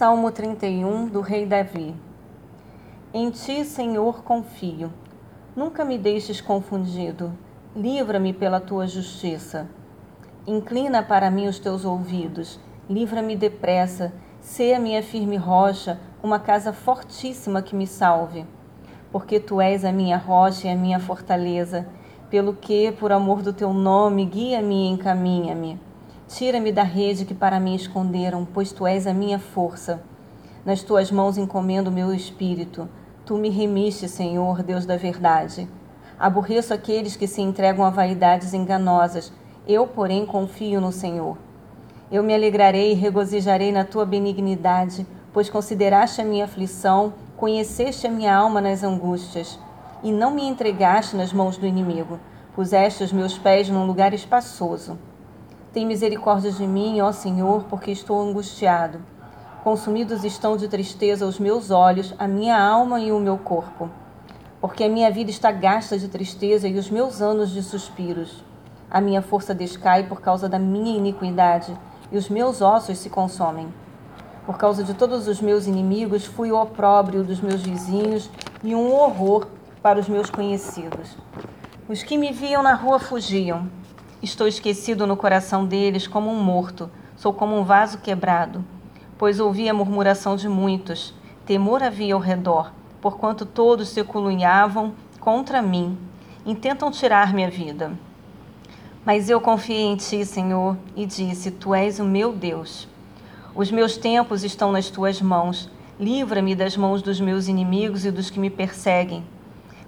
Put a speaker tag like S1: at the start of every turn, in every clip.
S1: Salmo 31 do Rei Davi. Em ti, Senhor, confio. Nunca me deixes confundido. Livra-me pela tua justiça. Inclina para mim os teus ouvidos. Livra-me depressa. Sê a minha firme rocha, uma casa fortíssima que me salve. Porque tu és a minha rocha e a minha fortaleza. Pelo que, por amor do teu nome, guia-me e encaminha-me Tira-me da rede que para mim esconderam, pois tu és a minha força. Nas tuas mãos encomendo o meu espírito. Tu me remiste, Senhor, Deus da verdade. Aborreço aqueles que se entregam a vaidades enganosas. Eu, porém, confio no Senhor. Eu me alegrarei e regozijarei na tua benignidade, pois consideraste a minha aflição, conheceste a minha alma nas angústias, e não me entregaste nas mãos do inimigo. Puseste os meus pés num lugar espaçoso. Tem misericórdia de mim, ó Senhor, porque estou angustiado. Consumidos estão de tristeza os meus olhos, a minha alma e o meu corpo. Porque a minha vida está gasta de tristeza e os meus anos de suspiros. A minha força descai por causa da minha iniquidade, e os meus ossos se consomem. Por causa de todos os meus inimigos, fui o opróbrio dos meus vizinhos e um horror para os meus conhecidos. Os que me viam na rua fugiam. Estou esquecido no coração deles como um morto, sou como um vaso quebrado. Pois ouvi a murmuração de muitos, temor havia ao redor, porquanto todos se colunhavam contra mim, intentam tirar minha vida. Mas eu confiei em ti, Senhor, e disse: Tu és o meu Deus. Os meus tempos estão nas tuas mãos. Livra-me das mãos dos meus inimigos e dos que me perseguem.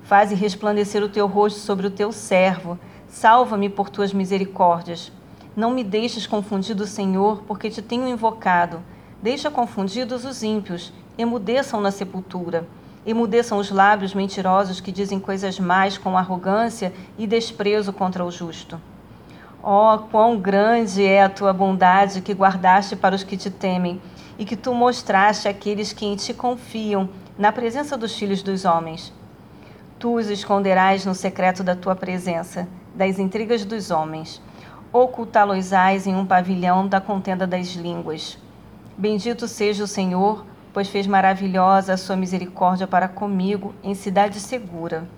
S1: Faze resplandecer o teu rosto sobre o teu servo Salva-me por tuas misericórdias. Não me deixes confundido, Senhor, porque te tenho invocado. Deixa confundidos os ímpios, emudeçam na sepultura. Emudeçam os lábios mentirosos que dizem coisas más com arrogância e desprezo contra o justo. Oh, quão grande é a tua bondade que guardaste para os que te temem e que tu mostraste àqueles que em ti confiam, na presença dos filhos dos homens. Tu os esconderás no secreto da tua presença das intrigas dos homens. Ocultá-los-ás em um pavilhão da contenda das línguas. Bendito seja o Senhor, pois fez maravilhosa a sua misericórdia para comigo em cidade segura.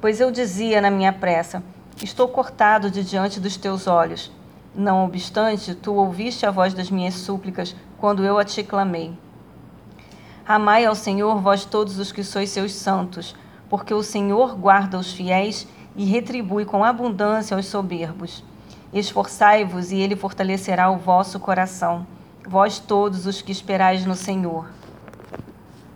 S1: Pois eu dizia na minha pressa: Estou cortado de diante dos teus olhos. Não obstante, tu ouviste a voz das minhas súplicas quando eu a te clamei. Amai ao Senhor, vós todos os que sois seus santos, porque o Senhor guarda os fiéis e retribui com abundância aos soberbos. Esforçai-vos, e ele fortalecerá o vosso coração, vós todos os que esperais no Senhor.